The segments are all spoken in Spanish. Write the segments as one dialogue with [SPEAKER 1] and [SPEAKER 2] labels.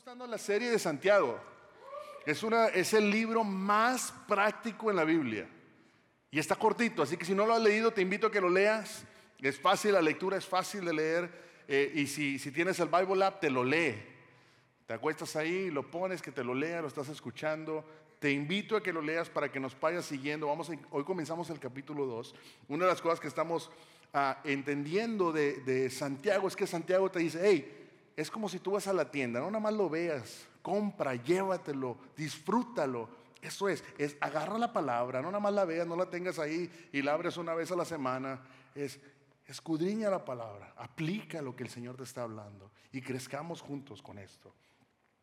[SPEAKER 1] gustando la serie de Santiago. Es, una, es el libro más práctico en la Biblia. Y está cortito, así que si no lo has leído, te invito a que lo leas. Es fácil, la lectura es fácil de leer. eh, y si, si tienes el Bible app, te lo lee. Te acuestas ahí, lo pones, que te lo lea, lo estás escuchando. Te invito a que lo leas para que nos vayas siguiendo. Vamos hoy comenzamos el capítulo 2. Una de las cosas que estamos ah, entendiendo de, de Santiago es que Santiago te dice, hey, es como si tú vas a la tienda, no nada más lo veas, compra, llévatelo, disfrútalo. Eso es, es agarra la palabra, no nada más la veas, no la tengas ahí y la abres una vez a la semana. Es escudriña la palabra, aplica lo que el Señor te está hablando y crezcamos juntos con esto.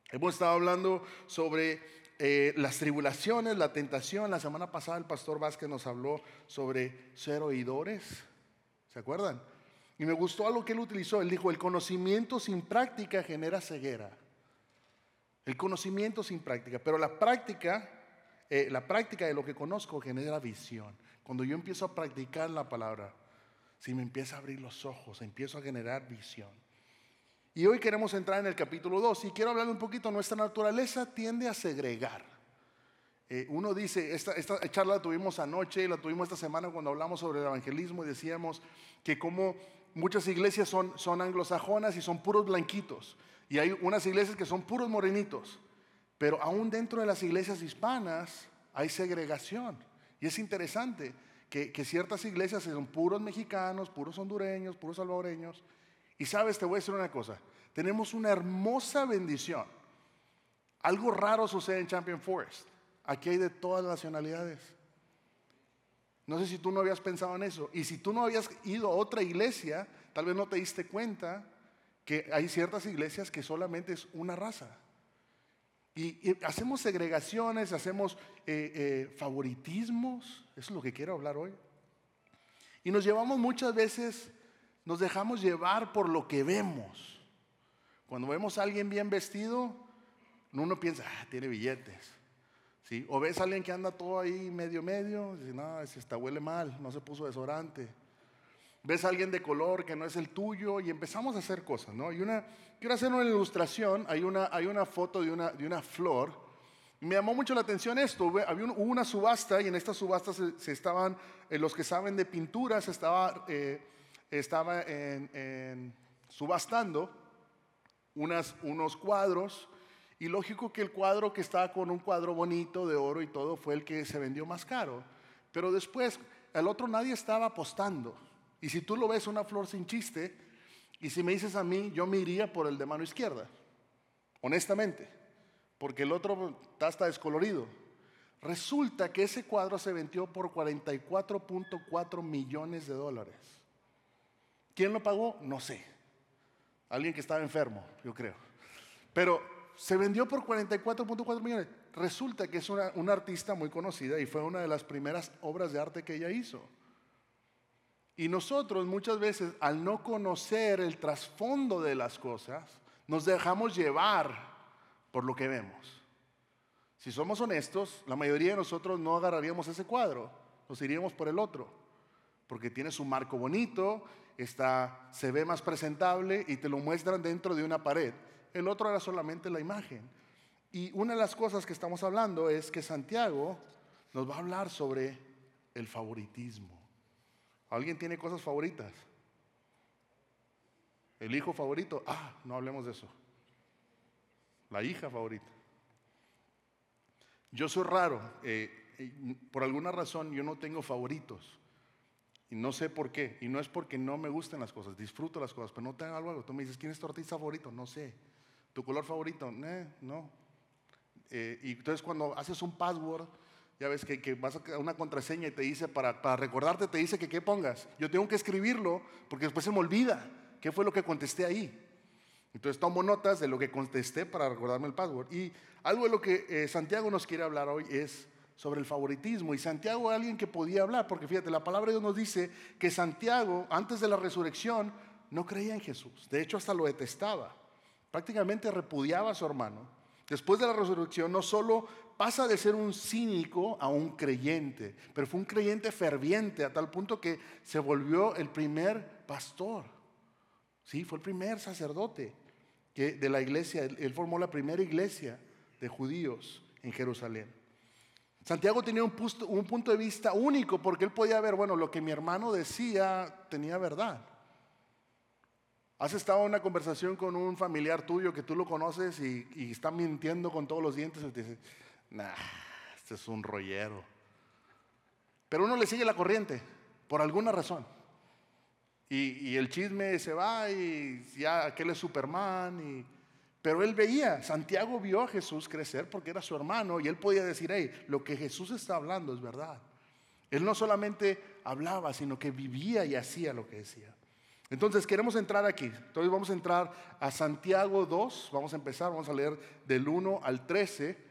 [SPEAKER 1] Hemos estado hablando sobre eh, las tribulaciones, la tentación. La semana pasada el pastor Vázquez nos habló sobre ser oidores. ¿Se acuerdan? Y me gustó algo que él utilizó. Él dijo, el conocimiento sin práctica genera ceguera. El conocimiento sin práctica. Pero la práctica, eh, la práctica de lo que conozco genera visión. Cuando yo empiezo a practicar la palabra, si me empieza a abrir los ojos, empiezo a generar visión. Y hoy queremos entrar en el capítulo 2 y quiero hablar un poquito, nuestra naturaleza tiende a segregar. Eh, uno dice, esta, esta charla la tuvimos anoche y la tuvimos esta semana cuando hablamos sobre el evangelismo y decíamos que como muchas iglesias son, son anglosajonas y son puros blanquitos y hay unas iglesias que son puros morenitos, pero aún dentro de las iglesias hispanas hay segregación. Y es interesante que, que ciertas iglesias son puros mexicanos, puros hondureños, puros salvadoreños. Y sabes, te voy a decir una cosa, tenemos una hermosa bendición. Algo raro sucede en Champion Forest. Aquí hay de todas las nacionalidades. No sé si tú no habías pensado en eso. Y si tú no habías ido a otra iglesia, tal vez no te diste cuenta que hay ciertas iglesias que solamente es una raza. Y, hacemos segregaciones, hacemos eh, eh, favoritismos. Eso es lo que quiero hablar hoy. Y nos llevamos muchas veces, nos dejamos llevar por lo que vemos. Cuando vemos a alguien bien vestido, uno piensa, ah, tiene billetes. O ves a alguien que anda todo ahí medio medio, y dices, no, ese está huele mal, no se puso desodorante. Ves a alguien de color que no es el tuyo y empezamos a hacer cosas, ¿no? Una, quiero hacer una ilustración, hay una, hay una foto de una, de una flor. Me llamó mucho la atención esto, había hubo una subasta y en esta subasta se, estaban, eh, los que saben de pintura, se estaba, eh, estaba subastando unos cuadros y lógico que el cuadro que estaba con un cuadro bonito de oro y todo fue el que se vendió más caro. Pero después el otro nadie estaba apostando. Y si tú lo ves una flor sin chiste, y si me dices a mí, yo me iría por el de mano izquierda, honestamente, porque el otro está hasta descolorido. Resulta que ese cuadro se vendió por 44.4 millones de dólares. ¿Quién lo pagó? No sé. Alguien que estaba enfermo, yo creo. Pero se vendió por 44.4 millones. Resulta que es una, artista muy conocida y fue una de las primeras obras de arte que ella hizo. Y nosotros muchas veces, al no conocer el trasfondo de las cosas, nos dejamos llevar por lo que vemos. Si somos honestos, la mayoría de nosotros no agarraríamos ese cuadro, nos iríamos por el otro, porque tiene su marco bonito, está, se ve más presentable y te lo muestran dentro de una pared. El otro era solamente la imagen. Y una de las cosas que estamos hablando es que Santiago nos va a hablar sobre el favoritismo. ¿Alguien tiene cosas favoritas? ¿El hijo favorito? Ah, no hablemos de eso. La hija favorita. Yo soy raro. eh, por alguna razón yo no tengo favoritos. Y no sé por qué. Y no es porque no me gusten las cosas. Disfruto las cosas, pero no tengo algo. Tú me dices, ¿quién es tu artista favorito? No sé. ¿Tu color favorito? Eh, no. Eh, y entonces cuando haces un password, ya ves que, que vas a una contraseña y te dice, para, para recordarte, te dice que qué pongas. Yo tengo que escribirlo porque después se me olvida qué fue lo que contesté ahí. Entonces tomo notas de lo que contesté para recordarme el password. Y algo de lo que eh, Santiago nos quiere hablar hoy es sobre el favoritismo. Y Santiago es alguien que podía hablar, porque fíjate, la palabra de Dios nos dice que Santiago, antes de la resurrección, no creía en Jesús. De hecho, hasta lo detestaba. Prácticamente repudiaba a su hermano. Después de la resurrección, no solo pasa de ser un cínico a un creyente, pero fue un creyente ferviente a tal punto que se volvió el primer pastor. Sí, fue el primer sacerdote. de la iglesia, él, formó la primera iglesia de judíos en Jerusalén. Santiago tenía un un punto de vista único porque él podía ver, bueno, lo que mi hermano decía tenía verdad. ¿Has estado en una conversación con un familiar tuyo que tú lo conoces y, está mintiendo con todos los dientes y te dice, nah, este es un rollero? Pero uno le sigue la corriente, por alguna razón. Y, el chisme se va y ya aquel es Superman. Pero él veía, Santiago vio a Jesús crecer porque era su hermano y él podía decir, hey, lo que Jesús está hablando es verdad. Él no solamente hablaba, sino que vivía y hacía lo que decía. Entonces queremos entrar aquí. Entonces vamos a entrar a Santiago 2. Vamos a empezar, vamos a leer del 1 al 13.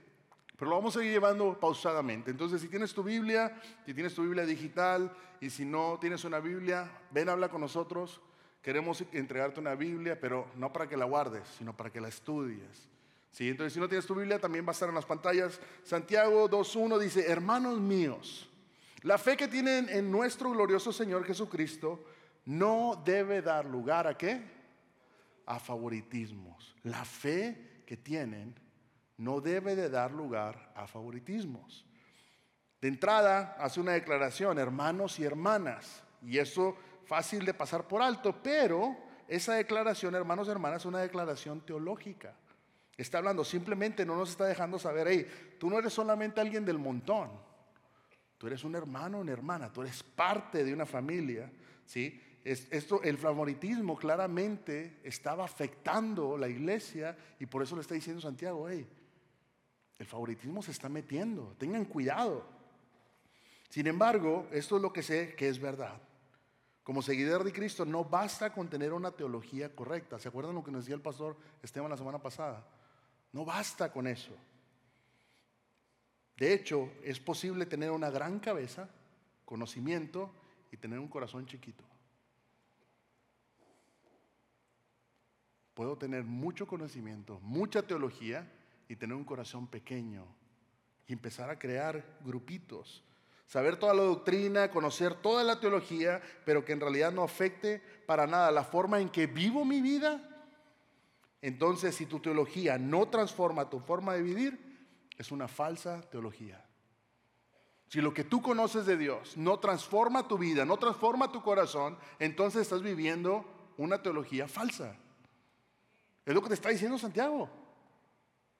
[SPEAKER 1] Pero lo vamos a ir llevando pausadamente. Entonces, si tienes tu Biblia, si tienes tu Biblia digital y si no tienes una Biblia, ven, habla con nosotros. Queremos entregarte una Biblia, pero no para que la guardes, sino para que la estudies. ¿Sí? Entonces, si no tienes tu Biblia, también va a estar en las pantallas. Santiago 2.1 dice, hermanos míos, la fe que tienen en nuestro glorioso Señor Jesucristo no debe dar lugar a qué? A favoritismos. La fe que tienen no debe de dar lugar a favoritismos. De entrada hace una declaración, hermanos y hermanas, y eso fácil de pasar por alto, pero esa declaración, hermanos y hermanas, es una declaración teológica. Está hablando, simplemente no nos está dejando saber, hey, tú no eres solamente alguien del montón, tú eres un hermano, una hermana, tú eres parte de una familia, ¿sí? Esto, el favoritismo claramente estaba afectando la iglesia y por eso le está diciendo Santiago, hey, el favoritismo se está metiendo, tengan cuidado. Sin embargo, esto es lo que sé que es verdad. Como seguidor de Cristo no basta con tener una teología correcta. ¿Se acuerdan lo que nos decía el pastor Esteban la semana pasada? No basta con eso. De hecho, es posible tener una gran cabeza, conocimiento y tener un corazón chiquito. Puedo tener mucho conocimiento, mucha teología y tener un corazón pequeño y empezar a crear grupitos. Saber toda la doctrina, conocer toda la teología, pero que en realidad no afecte para nada la forma en que vivo mi vida. Entonces, si tu teología no transforma tu forma de vivir, es una falsa teología. Si lo que tú conoces de Dios no transforma tu vida, no transforma tu corazón, entonces estás viviendo una teología falsa. Es lo que te está diciendo Santiago.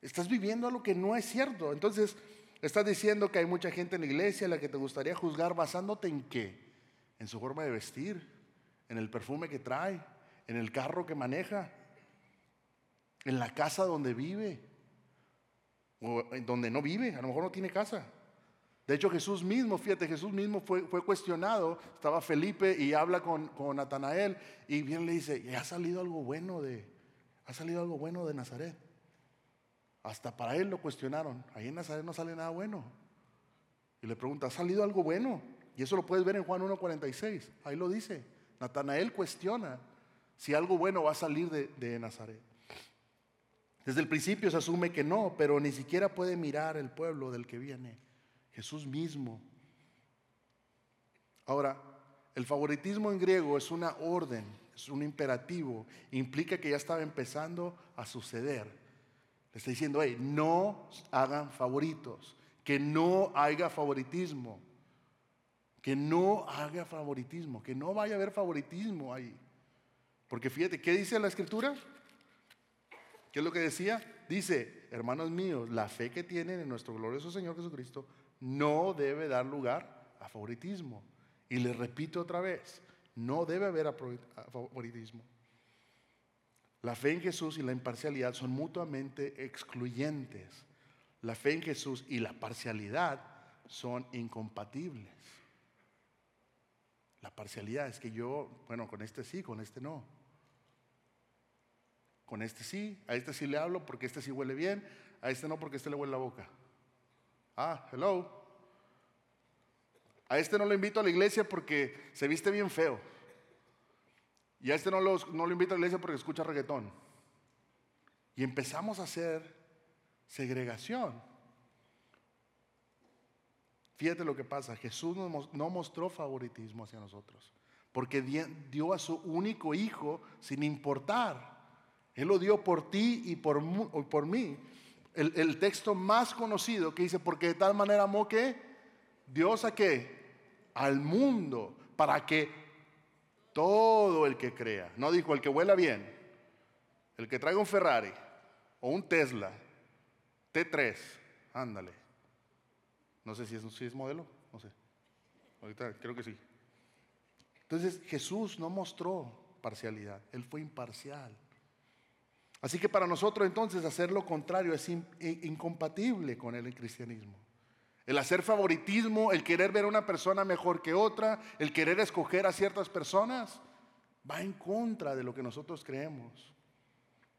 [SPEAKER 1] Estás viviendo algo que no es cierto. Entonces, estás diciendo que hay mucha gente en la iglesia a la que te gustaría juzgar basándote en qué? En su forma de vestir, en el perfume que trae, en el carro que maneja, en la casa donde vive, o donde no vive, a lo mejor no tiene casa. De hecho, Jesús mismo, fíjate, Jesús mismo fue, fue cuestionado. Estaba Felipe y habla con, con Natanael y bien le dice, ha salido algo bueno de, ha salido algo bueno de Nazaret. Hasta para él lo cuestionaron. Ahí en Nazaret no sale nada bueno. Y le pregunta, ¿ha salido algo bueno? Y eso lo puedes ver en Juan 1.46. Ahí lo dice. Natanael cuestiona si algo bueno va a salir de, de Nazaret. Desde el principio se asume que no, pero ni siquiera puede mirar el pueblo del que viene. Jesús mismo. Ahora, el favoritismo en griego es una orden, es un imperativo, implica que ya estaba empezando a suceder está diciendo, hey, no hagan favoritos, que no haya favoritismo, que no haga favoritismo, que no vaya a haber favoritismo ahí. Porque fíjate, ¿qué dice la escritura? ¿Qué es lo que decía? Dice, hermanos míos, la fe que tienen en nuestro glorioso Señor Jesucristo no debe dar lugar a favoritismo. Y le repito otra vez, no debe haber favoritismo. La fe en Jesús y la imparcialidad son mutuamente excluyentes. La fe en Jesús y la parcialidad son incompatibles. La parcialidad es que yo, bueno, con este sí, con este no. Con este sí, a este sí le hablo porque este sí huele bien, a este no porque este le huele la boca. Ah, hello. A este no lo invito a la iglesia porque se viste bien feo. Y a este no, no lo invita a la iglesia porque escucha reggaetón. Y empezamos a hacer segregación. Fíjate lo que pasa, Jesús no mostró favoritismo hacia nosotros, porque dio a su único hijo sin importar Él lo dio por ti y por, por mí. El, el, texto más conocido que dice, porque de tal manera amó que Dios a qué? Al mundo, para que todo el que crea, no dijo el que vuela bien, el que traiga un Ferrari o un Tesla, T3, ándale. No sé si es, es modelo, no sé. Ahorita creo que sí. Entonces Jesús no mostró parcialidad, Él fue imparcial. Así que para nosotros entonces hacer lo contrario es incompatible con el cristianismo. El hacer favoritismo, el querer ver a una persona mejor que otra, el querer escoger a ciertas personas, va en contra de lo que nosotros creemos.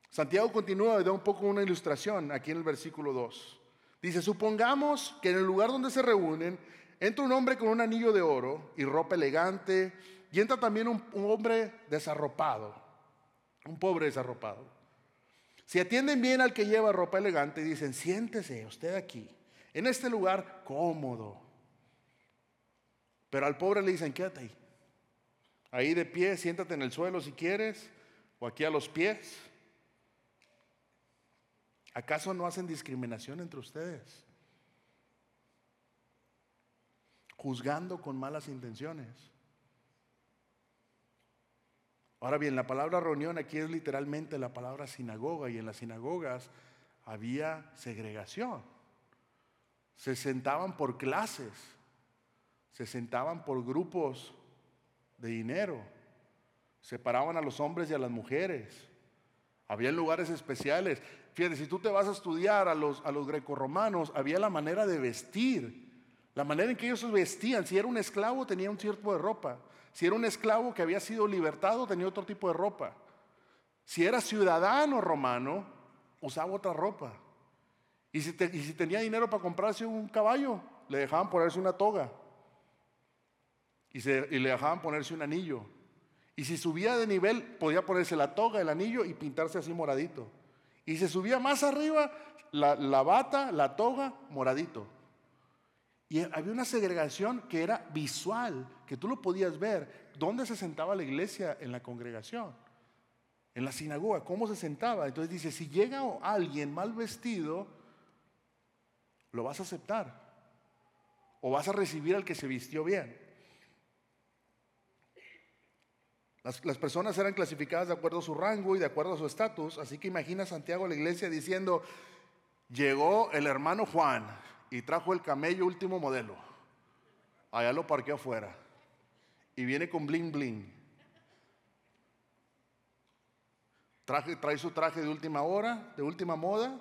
[SPEAKER 1] Santiago continúa y da un poco una ilustración aquí en el versículo 2. Dice, supongamos que en el lugar donde se reúnen entra un hombre con un anillo de oro y ropa elegante y entra también un, hombre desarropado, un pobre desarropado. Si atienden bien al que lleva ropa elegante dicen, siéntese usted aquí, en este lugar cómodo. Pero al pobre le dicen, quédate ahí. Ahí de pie, siéntate en el suelo si quieres, o aquí a los pies. ¿Acaso no hacen discriminación entre ustedes? Juzgando con malas intenciones. Ahora bien, la palabra reunión aquí es literalmente la palabra sinagoga y en las sinagogas había segregación. Se sentaban por clases, se sentaban por grupos de dinero, separaban a los hombres y a las mujeres. Había lugares especiales. Fíjate, si tú te vas a estudiar a los, a los grecorromanos, había la manera de vestir, la manera en que ellos se vestían. Si era un esclavo, tenía un cierto de ropa. Si era un esclavo que había sido libertado, tenía otro tipo de ropa. Si era ciudadano romano, usaba otra ropa. Y si, tenía dinero para comprarse un caballo, le dejaban ponerse una toga. Y, y le dejaban ponerse un anillo. Y si subía de nivel, podía ponerse la toga, el anillo y pintarse así moradito. Y si subía más arriba, la, la bata, la toga, moradito. Y había una segregación que era visual, que tú lo podías ver. ¿Dónde se sentaba la iglesia en la congregación? En la sinagoga, ¿cómo se sentaba? Entonces dice, si llega alguien mal vestido, lo vas a aceptar. O vas a recibir al que se vistió bien. Las, las, personas eran clasificadas de acuerdo a su rango y de acuerdo a su estatus. Así que imagina Santiago la iglesia diciendo, llegó el hermano Juan y trajo el camello último modelo. Allá lo parqueó afuera. Y viene con bling bling. Traje, trae su traje de última hora, de última moda.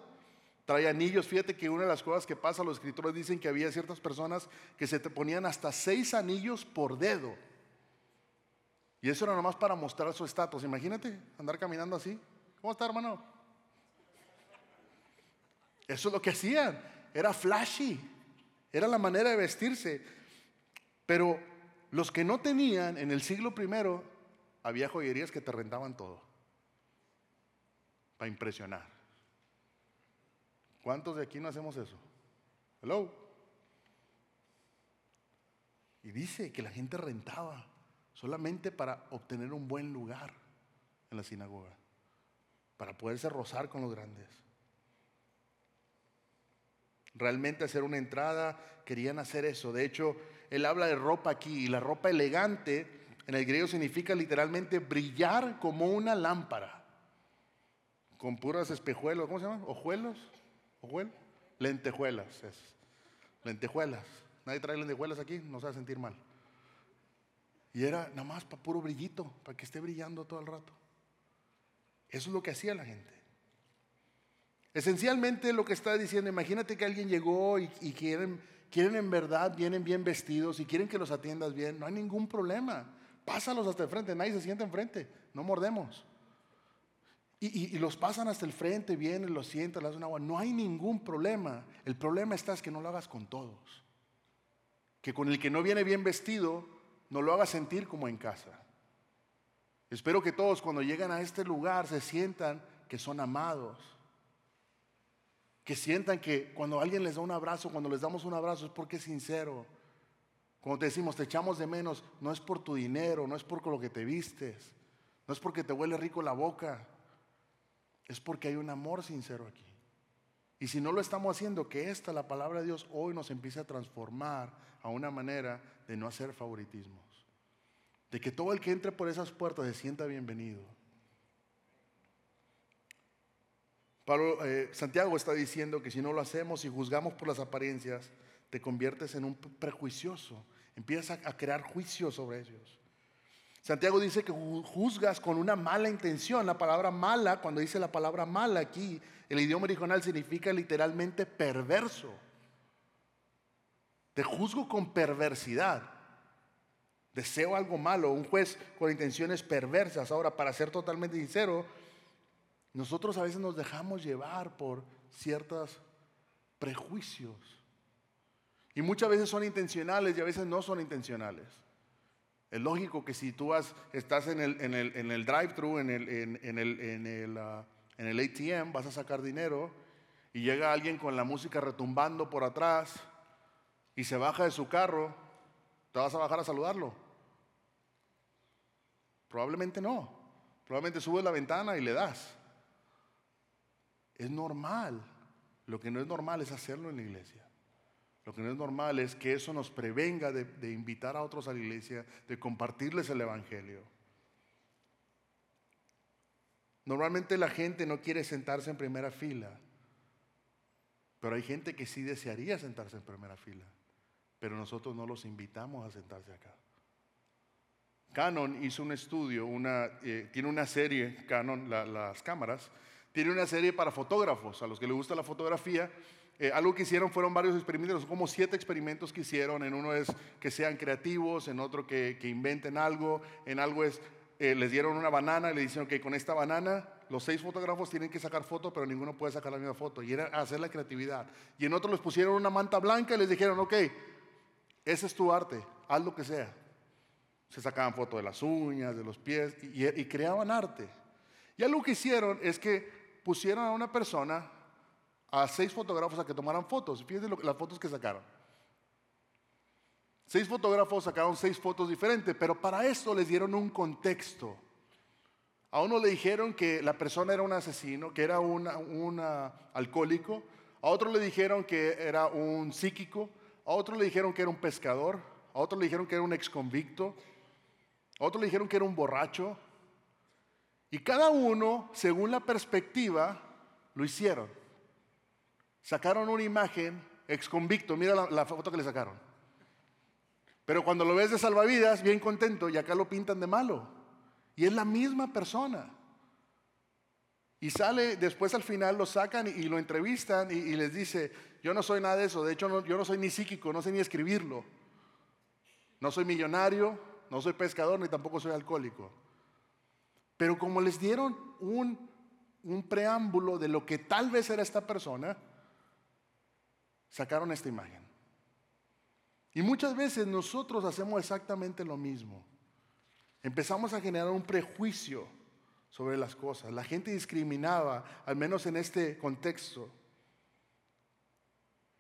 [SPEAKER 1] Trae anillos. Fíjate que una de las cosas que pasa, los escritores dicen que había ciertas personas que se te ponían hasta seis anillos por dedo. Y eso era nomás para mostrar su estatus. Imagínate andar caminando así. ¿Cómo está, hermano? Eso es lo que hacían era flashy, era la manera de vestirse. Pero los que no tenían en el siglo primero, había joyerías que te rentaban todo para impresionar. ¿Cuántos de aquí no hacemos eso? Hello. Y dice que la gente rentaba solamente para obtener un buen lugar en la sinagoga, para poderse rozar con los grandes realmente hacer una entrada, querían hacer eso. De hecho, él habla de ropa aquí y la ropa elegante en el griego significa literalmente brillar como una lámpara, con puras espejuelos, ¿cómo se llama? ¿Ojuelos? ¿Ojuelos? Lentejuelas, lentejuelas. Nadie trae lentejuelas aquí, no se va a sentir mal. Y era nada más para puro brillito, para que esté brillando todo el rato. Eso es lo que hacía la gente. Esencialmente lo que está diciendo, imagínate que alguien llegó y, quieren, quieren en verdad, vienen bien vestidos y quieren que los atiendas bien, no hay ningún problema. Pásalos hasta el frente, nadie se sienta enfrente, no mordemos. Y, los pasan hasta el frente, vienen, los sientan, les hacen agua, no hay ningún problema. El problema está es que no lo hagas con todos. Que con el que no viene bien vestido, no lo hagas sentir como en casa. Espero que todos cuando llegan a este lugar se sientan que son amados que sientan que cuando alguien les da un abrazo, cuando les damos un abrazo es porque es sincero. Cuando te decimos, te echamos de menos, no es por tu dinero, no es por lo que te vistes, no es porque te huele rico la boca. Es porque hay un amor sincero aquí. Y si no lo estamos haciendo, que esta, la palabra de Dios, hoy nos empiece a transformar a una manera de no hacer favoritismos. De que todo el que entre por esas puertas se sienta bienvenido. Eh, Santiago está diciendo que si no lo hacemos y juzgamos por las apariencias, te conviertes en un prejuicioso. Empiezas a, a crear juicio sobre ellos. Santiago dice que juzgas con una mala intención. La palabra mala, cuando dice la palabra mala aquí, el idioma original significa literalmente perverso. Te juzgo con perversidad. Deseo algo malo. Un juez con intenciones perversas. Ahora, para ser totalmente sincero, nosotros a veces nos dejamos llevar por ciertos prejuicios. Y muchas veces son intencionales y a veces no son intencionales. Es lógico que si tú estás en el, en el, drive-thru, en el, en, el, en, el, ah, en el ATM, vas a sacar dinero y llega alguien con la música retumbando por atrás y se baja de su carro, ¿te vas a bajar a saludarlo? Probablemente no. Probablemente subes la ventana y le das. Es normal. Lo que no es normal es hacerlo en la iglesia. Lo que no es normal es que eso nos prevenga de, invitar a otros a la iglesia, de compartirles el Evangelio. Normalmente la gente no quiere sentarse en primera fila, pero hay gente que sí desearía sentarse en primera fila, pero nosotros no los invitamos a sentarse acá. Canon hizo un estudio, eh, tiene una serie, Canon, las cámaras, tiene una serie para fotógrafos, a los que les gusta la fotografía, eh, algo que hicieron fueron varios experimentos, como siete experimentos que hicieron. En uno es que sean creativos, en otro que, inventen algo, en algo es, eh, les dieron una banana y le dijeron que con esta banana los seis fotógrafos tienen que sacar foto, pero ninguno puede sacar la misma foto. Y era hacer la creatividad. Y en otro les pusieron una manta blanca y les dijeron, ok, ese es tu arte, haz lo que sea. Se sacaban fotos de las uñas, de los pies y, y creaban arte. Y algo que hicieron es que pusieron a una persona a seis fotógrafos a que tomaran fotos. Fíjense las fotos que sacaron. Seis fotógrafos sacaron seis fotos diferentes, pero para esto les dieron un contexto. A uno le dijeron que la persona era un asesino, que era un alcohólico. A otro le dijeron que era un psíquico. A otro le dijeron que era un pescador. A otro le dijeron que era un exconvicto. A otro le dijeron que era un borracho. Y cada uno, según la perspectiva, lo hicieron. Sacaron una imagen, ex convicto, mira la, foto que le sacaron. Pero cuando lo ves de salvavidas, bien contento, y acá lo pintan de malo. Y es la misma persona. Y sale, después al final lo sacan y, lo entrevistan y, les dice, yo no soy nada de eso, de hecho yo no soy ni psíquico, no sé ni escribirlo. No soy millonario, no soy pescador, ni tampoco soy alcohólico. Pero como les dieron un, un preámbulo de lo que tal vez era esta persona, sacaron esta imagen. Y muchas veces nosotros hacemos exactamente lo mismo. Empezamos a generar un prejuicio sobre las cosas. La gente discriminaba, al menos en este contexto.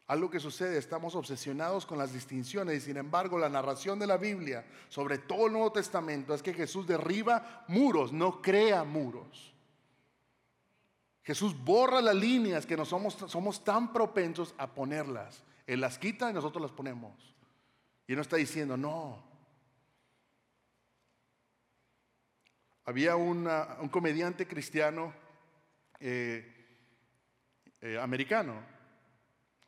[SPEAKER 1] Algo que sucede, estamos obsesionados con las distinciones y sin embargo la narración de la Biblia sobre todo el Nuevo Testamento es que Jesús derriba muros, no crea muros. Jesús borra las líneas que nos somos, somos tan propensos a ponerlas. Él las quita y nosotros las ponemos. Y no está diciendo, no. Había un comediante cristiano eh, eh, americano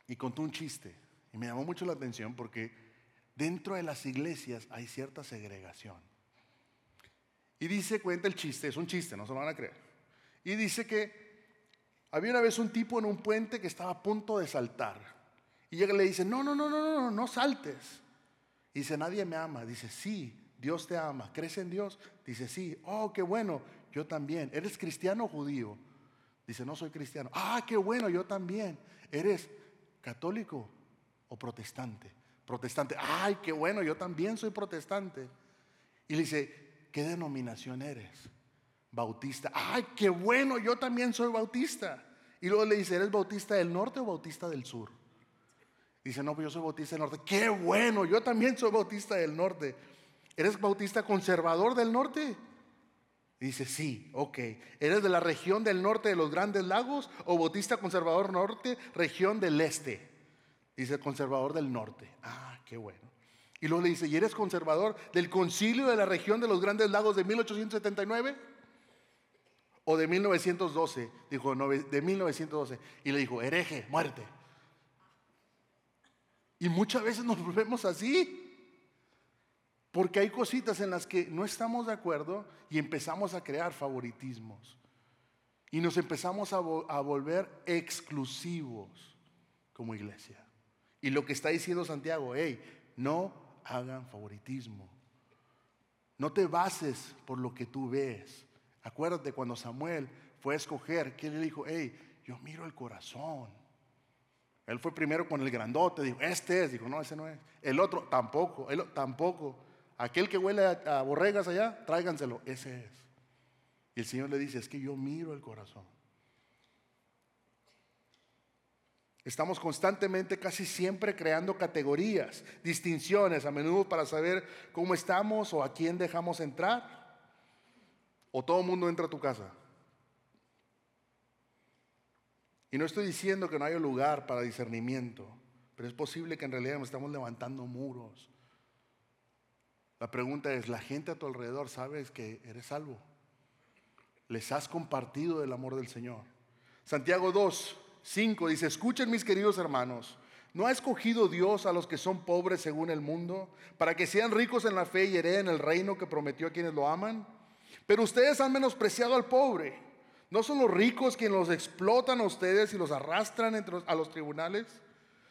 [SPEAKER 1] y contó un chiste. Y me llamó mucho la atención porque dentro de las iglesias hay cierta segregación. Y dice, cuenta el chiste, es un chiste, no se lo van a creer. Y dice que había una vez un tipo en un puente que estaba a punto de saltar. Y llega y le dice, no, no, no, no, no, no saltes. Y dice, nadie me ama. Dice, sí, Dios te ama. ¿Crees en Dios? Dice, sí. Oh, qué bueno, yo también. ¿Eres cristiano o judío? Dice, no soy cristiano. Ah, qué bueno, yo también. ¿Eres católico o protestante? Protestante. Ay, qué bueno, yo también soy protestante. Y le dice, ¿qué denominación eres? Bautista. Ay, qué bueno, yo también soy bautista. Y luego le dice, ¿eres bautista del norte o bautista del sur? Dice, no, pues yo soy bautista del norte. Qué bueno, yo también soy bautista del norte. ¿Eres bautista conservador del norte? dice, sí, ok. ¿Eres de la región del norte de los grandes lagos o Bautista Conservador Norte, región del este? Dice conservador del norte. Ah, qué bueno. Y luego le dice, ¿y eres conservador del concilio de la región de los grandes lagos de 1879? ¿O de 1912? Dijo, de 1912. Y le dijo, hereje, muerte. Y muchas veces nos volvemos así. Porque hay cositas en las que no estamos de acuerdo y empezamos a crear favoritismos. Y nos empezamos a, volver exclusivos como iglesia. Y lo que está diciendo Santiago, hey, no hagan favoritismo. No te bases por lo que tú ves. Acuérdate cuando Samuel fue a escoger, que le dijo, hey, yo miro el corazón. Él fue primero con el grandote, dijo, este es, dijo, no, ese no es. El otro, tampoco, él tampoco. Aquel que huele a, borregas allá, tráiganselo, ese es. Y el Señor le dice, es que yo miro el corazón. Estamos constantemente, casi siempre, creando categorías, distinciones, a menudo para saber cómo estamos o a quién dejamos entrar. O todo el mundo entra a tu casa. Y no estoy diciendo que no haya lugar para discernimiento, pero es posible que en realidad nos estamos levantando muros. La pregunta es, ¿la gente a tu alrededor sabes que eres salvo? ¿Les has compartido el amor del Señor? Santiago 2, 5 dice, escuchen mis queridos hermanos, ¿no ha escogido Dios a los que son pobres según el mundo para que sean ricos en la fe y hereden el reino que prometió a quienes lo aman? Pero ustedes han menospreciado al pobre. ¿No son los ricos quienes los explotan a ustedes y los arrastran a los tribunales?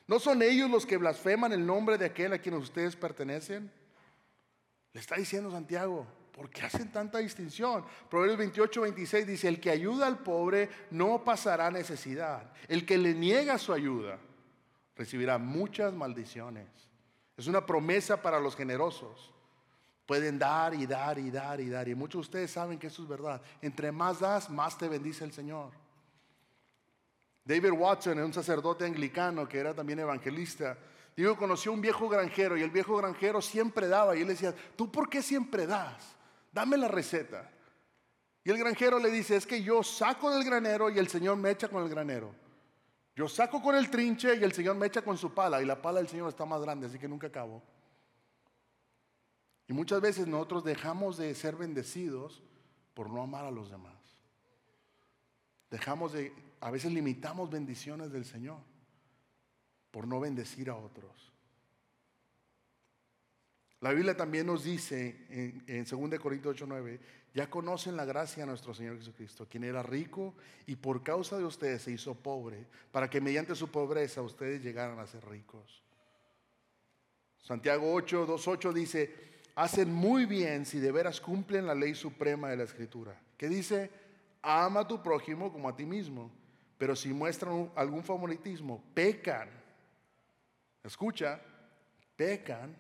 [SPEAKER 1] ¿No son ellos los que blasfeman el nombre de aquel a quien ustedes pertenecen? Le está diciendo Santiago, ¿por qué hacen tanta distinción? Proverbios 28, 26 dice, el que ayuda al pobre no pasará necesidad. El que le niega su ayuda recibirá muchas maldiciones. Es una promesa para los generosos. Pueden dar y dar y dar y dar. Y muchos de ustedes saben que eso es verdad. Entre más das, más te bendice el Señor. David Watson, un sacerdote anglicano que era también evangelista, dijo, conoció un viejo granjero y el viejo granjero siempre daba. Y él decía, ¿tú por qué siempre das? Dame la receta. Y el granjero le dice, es que yo saco del granero y el Señor me echa con el granero. Yo saco con el trinche y el Señor me echa con su pala. Y la pala del Señor está más grande, así que nunca acabo. Y muchas veces nosotros dejamos de ser bendecidos por no amar a los demás. Dejamos de, a veces limitamos bendiciones del Señor por no bendecir a otros. La Biblia también nos dice en, en 2 Corintios 8, 9, ya conocen la gracia de nuestro Señor Jesucristo, quien era rico y por causa de ustedes se hizo pobre, para que mediante su pobreza ustedes llegaran a ser ricos. Santiago 8, 2, 8 dice, hacen muy bien si de veras cumplen la ley suprema de la Escritura, que dice, ama a tu prójimo como a ti mismo, pero si muestran algún favoritismo, pecan. Escucha, pecan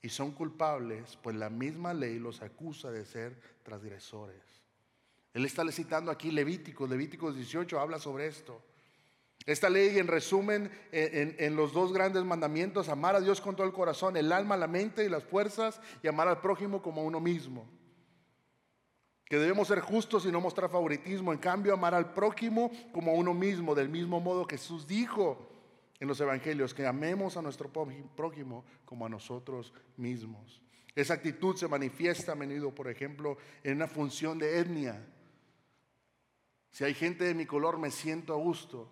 [SPEAKER 1] y son culpables, pues la misma ley los acusa de ser transgresores. Él está citando aquí Levíticos, Levíticos 18 habla sobre esto. Esta ley, en resumen, en, los dos grandes mandamientos, amar a Dios con todo el corazón, el alma, la mente y las fuerzas, y amar al prójimo como a uno mismo. Que debemos ser justos y no mostrar favoritismo, en cambio, amar al prójimo como a uno mismo, del mismo modo que Jesús dijo en los evangelios, que amemos a nuestro prójimo como a nosotros mismos. Esa actitud se manifiesta a menudo, por ejemplo, en una función de etnia. Si hay gente de mi color, me siento a gusto.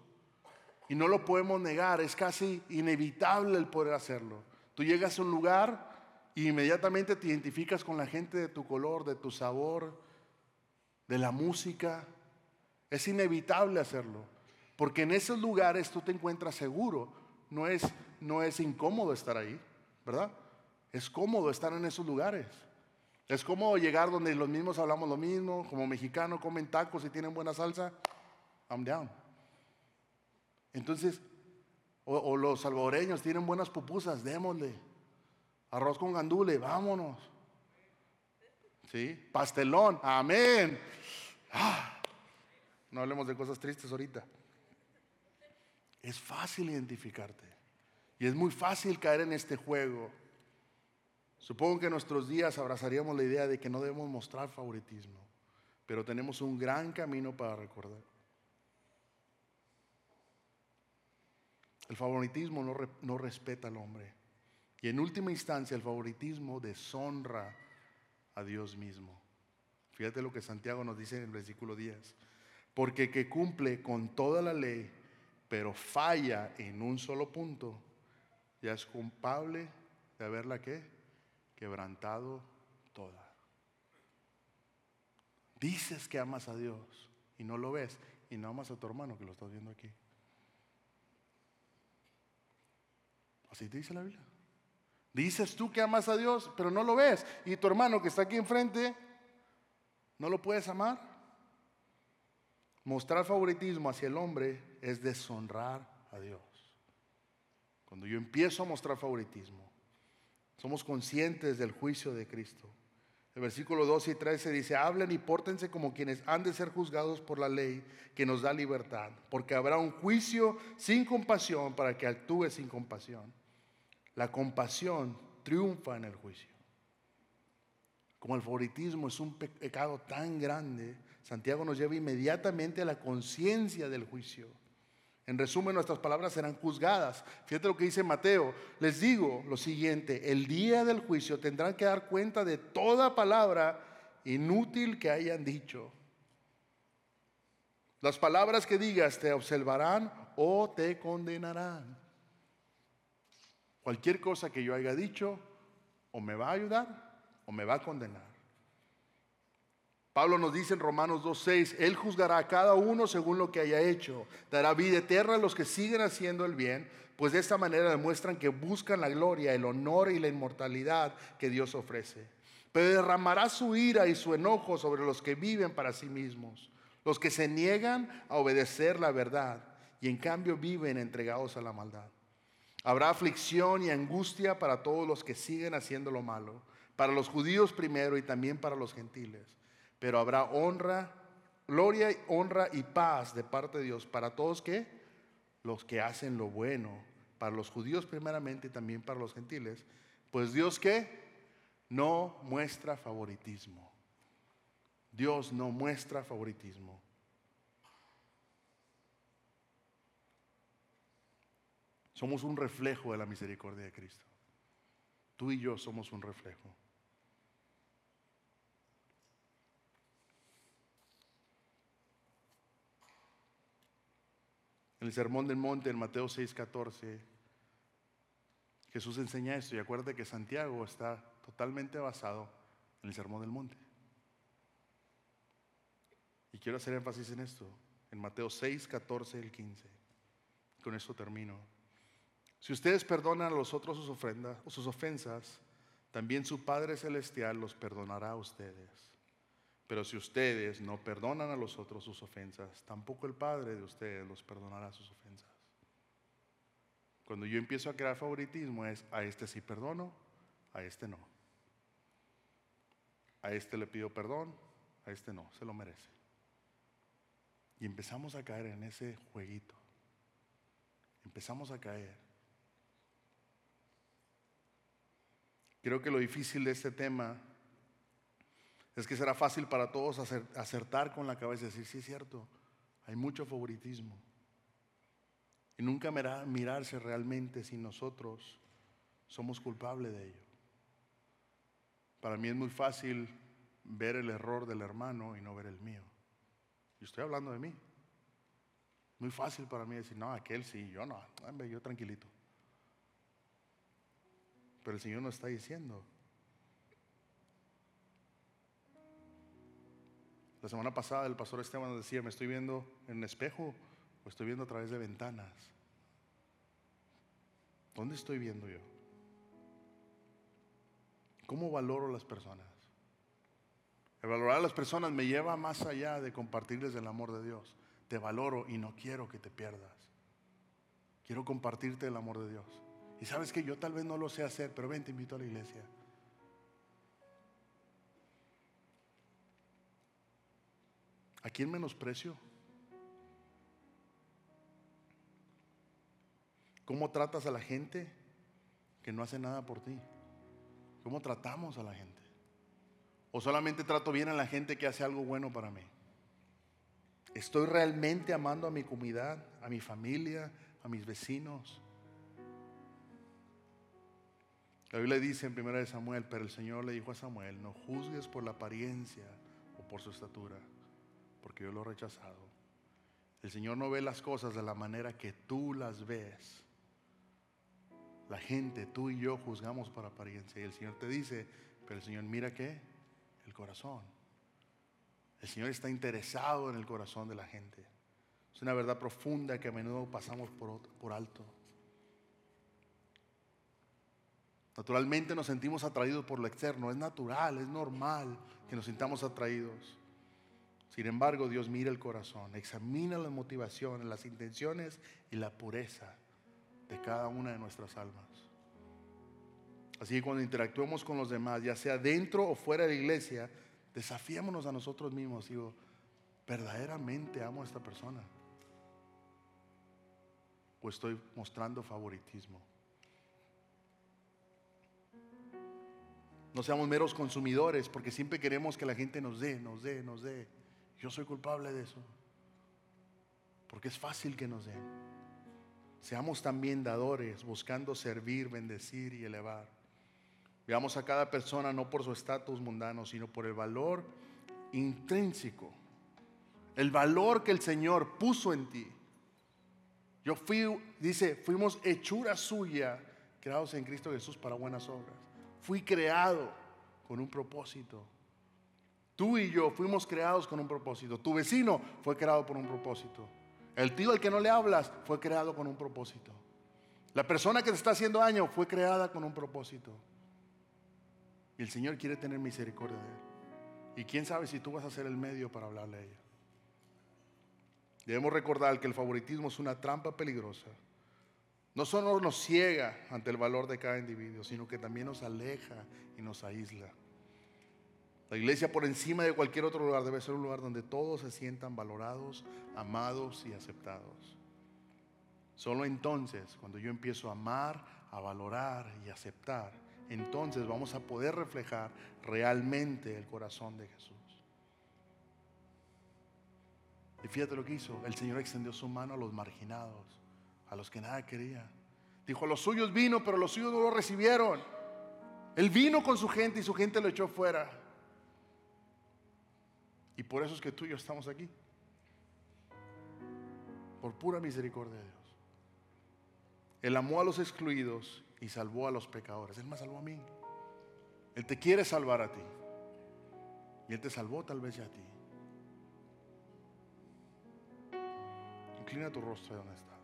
[SPEAKER 1] Y no lo podemos negar, es casi inevitable el poder hacerlo. Tú llegas a un lugar y inmediatamente te identificas con la gente de tu color, de tu sabor, de la música. Es inevitable hacerlo, porque en esos lugares tú te encuentras seguro. No es, no es incómodo estar ahí, ¿verdad? Es cómodo estar en esos lugares. Es cómodo llegar donde los mismos hablamos lo mismo, como mexicanos comen tacos y tienen buena salsa. I'm down. Entonces, o, los salvadoreños tienen buenas pupusas, démosle. Arroz con gandule, vámonos. ¿Sí? Pastelón, amén. Ah, no hablemos de cosas tristes ahorita. Es fácil identificarte. Y es muy fácil caer en este juego. Supongo que en nuestros días abrazaríamos la idea de que no debemos mostrar favoritismo. pero tenemos un gran camino para recordar. El favoritismo no, no, respeta al hombre. Y en última instancia el favoritismo deshonra a Dios mismo. Fíjate lo que Santiago nos dice en el versículo 10. Porque que cumple con toda la ley, pero falla en un solo punto, ya es culpable de haberla que quebrantado toda. Dices que amas a Dios y no lo ves y no amas a tu hermano que lo estás viendo aquí. Así te dice la Biblia. Dices tú que amas a Dios, pero no lo ves. Y tu hermano que está aquí enfrente, ¿no lo puedes amar? Mostrar favoritismo hacia el hombre es deshonrar a Dios. Cuando yo empiezo a mostrar favoritismo, somos conscientes del juicio de Cristo. El versículo 12 y 13 dice, hablen y pórtense como quienes han de ser juzgados por la ley que nos da libertad, porque habrá un juicio sin compasión para que actúe sin compasión. La compasión triunfa en el juicio. Como el favoritismo es un pecado tan grande, Santiago nos lleva inmediatamente a la conciencia del juicio. En resumen, nuestras palabras serán juzgadas. Fíjate lo que dice Mateo. Les digo lo siguiente, el día del juicio tendrán que dar cuenta de toda palabra inútil que hayan dicho. Las palabras que digas te observarán o te condenarán. Cualquier cosa que yo haya dicho o me va a ayudar o me va a condenar. Pablo nos dice en Romanos 2.6, Él juzgará a cada uno según lo que haya hecho, dará vida eterna a los que siguen haciendo el bien, pues de esta manera demuestran que buscan la gloria, el honor y la inmortalidad que Dios ofrece. Pero derramará su ira y su enojo sobre los que viven para sí mismos, los que se niegan a obedecer la verdad y en cambio viven entregados a la maldad. Habrá aflicción y angustia para todos los que siguen haciendo lo malo, para los judíos primero y también para los gentiles pero habrá honra, gloria, honra y paz de parte de Dios para todos que los que hacen lo bueno, para los judíos primeramente y también para los gentiles, pues Dios que no muestra favoritismo. Dios no muestra favoritismo. Somos un reflejo de la misericordia de Cristo. Tú y yo somos un reflejo. En el Sermón del Monte, en Mateo 6:14, Jesús enseña esto y acuérdate que Santiago está totalmente basado en el Sermón del Monte. Y quiero hacer énfasis en esto, en Mateo 6, 14 y 15. Con esto termino. Si ustedes perdonan a los otros sus ofrendas sus ofensas, también su Padre Celestial los perdonará a ustedes. Pero si ustedes no perdonan a los otros sus ofensas, tampoco el Padre de ustedes los perdonará sus ofensas. Cuando yo empiezo a crear favoritismo es a este sí perdono, a este no. A este le pido perdón, a este no, se lo merece. Y empezamos a caer en ese jueguito. Empezamos a caer. Creo que lo difícil de este tema es que será fácil para todos acertar con la cabeza y decir, sí es cierto, hay mucho favoritismo. Y nunca mirarse realmente si nosotros somos culpables de ello. Para mí es muy fácil ver el error del hermano y no ver el mío. Y estoy hablando de mí. Muy fácil para mí decir, no, aquel sí, yo no, yo tranquilito. Pero el Señor nos está diciendo, La semana pasada el pastor Esteban nos decía, me estoy viendo en un espejo o estoy viendo a través de ventanas. ¿Dónde estoy viendo yo? ¿Cómo valoro las personas? El valorar a las personas me lleva más allá de compartirles el amor de Dios. Te valoro y no quiero que te pierdas. Quiero compartirte el amor de Dios. Y sabes que yo tal vez no lo sé hacer, pero ven, te invito a la iglesia. ¿A quién menosprecio? ¿Cómo tratas a la gente que no hace nada por ti? ¿Cómo tratamos a la gente? ¿O solamente trato bien a la gente que hace algo bueno para mí? ¿Estoy realmente amando a mi comunidad, a mi familia, a mis vecinos? La Biblia dice en 1 Samuel, pero el Señor le dijo a Samuel, no juzgues por la apariencia o por su estatura, porque yo lo he rechazado. El Señor no ve las cosas de la manera que tú las ves. La gente, tú y yo juzgamos por apariencia. Y el Señor te dice, pero el Señor mira qué? El corazón. El Señor está interesado en el corazón de la gente. Es una verdad profunda que a menudo pasamos por, por alto. Naturalmente nos sentimos atraídos por lo externo, es natural, es normal que nos sintamos atraídos. Sin embargo, Dios mira el corazón, examina las motivaciones, las intenciones y la pureza de cada una de nuestras almas. Así que cuando interactuemos con los demás, ya sea dentro o fuera de la iglesia, desafiémonos a nosotros mismos. Digo, ¿verdaderamente amo a esta persona? ¿O estoy mostrando favoritismo? No seamos meros consumidores porque siempre queremos que la gente nos dé, nos dé, nos dé. Yo soy culpable de eso. Porque es fácil que nos den. Seamos también dadores, buscando servir, bendecir y elevar. Veamos a cada persona no por su estatus mundano, sino por el valor intrínseco. El valor que el Señor puso en ti. Yo fui, dice, fuimos hechura suya, creados en Cristo Jesús para buenas obras. Fui creado con un propósito. Tú y yo fuimos creados con un propósito. Tu vecino fue creado por un propósito. El tío al que no le hablas fue creado con un propósito. La persona que te está haciendo daño fue creada con un propósito. Y el Señor quiere tener misericordia de él. Y quién sabe si tú vas a ser el medio para hablarle a ella. Debemos recordar que el favoritismo es una trampa peligrosa no solo nos ciega ante el valor de cada individuo, sino que también nos aleja y nos aísla. La iglesia por encima de cualquier otro lugar debe ser un lugar donde todos se sientan valorados, amados y aceptados. Solo entonces, cuando yo empiezo a amar, a valorar y aceptar, entonces vamos a poder reflejar realmente el corazón de Jesús. Y fíjate lo que hizo. El Señor extendió su mano a los marginados a los que nada quería. Dijo, los suyos vino, pero los suyos no lo recibieron. Él vino con su gente y su gente lo echó fuera. Y por eso es que tú y yo estamos aquí. Por pura misericordia de Dios. Él amó a los excluidos y salvó a los pecadores. Él me salvó a mí. Él te quiere salvar a ti. Y Él te salvó tal vez ya a ti. Inclina tu rostro de donde está.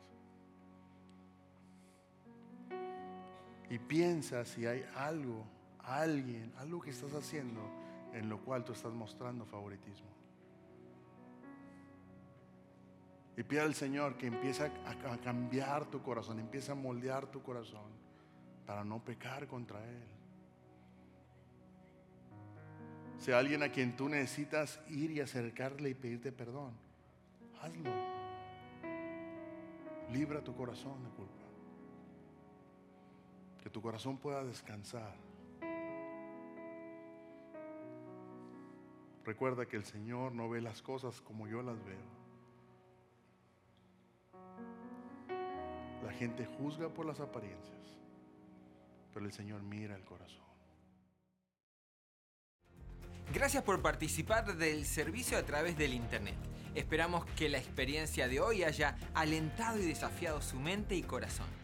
[SPEAKER 1] Y piensa si hay algo, alguien, algo que estás haciendo en lo cual tú estás mostrando favoritismo. Y pide al Señor que empiece a, cambiar tu corazón, empiece a moldear tu corazón para no pecar contra Él. Si hay alguien a quien tú necesitas ir y acercarle y pedirte perdón, hazlo. Libra tu corazón de culpa que tu corazón pueda descansar. Recuerda que el Señor no ve las cosas como yo las veo. La gente juzga por las apariencias, pero el Señor mira el corazón.
[SPEAKER 2] Gracias por participar del servicio a través del Internet. Esperamos que la experiencia de hoy haya alentado y desafiado su mente y corazón.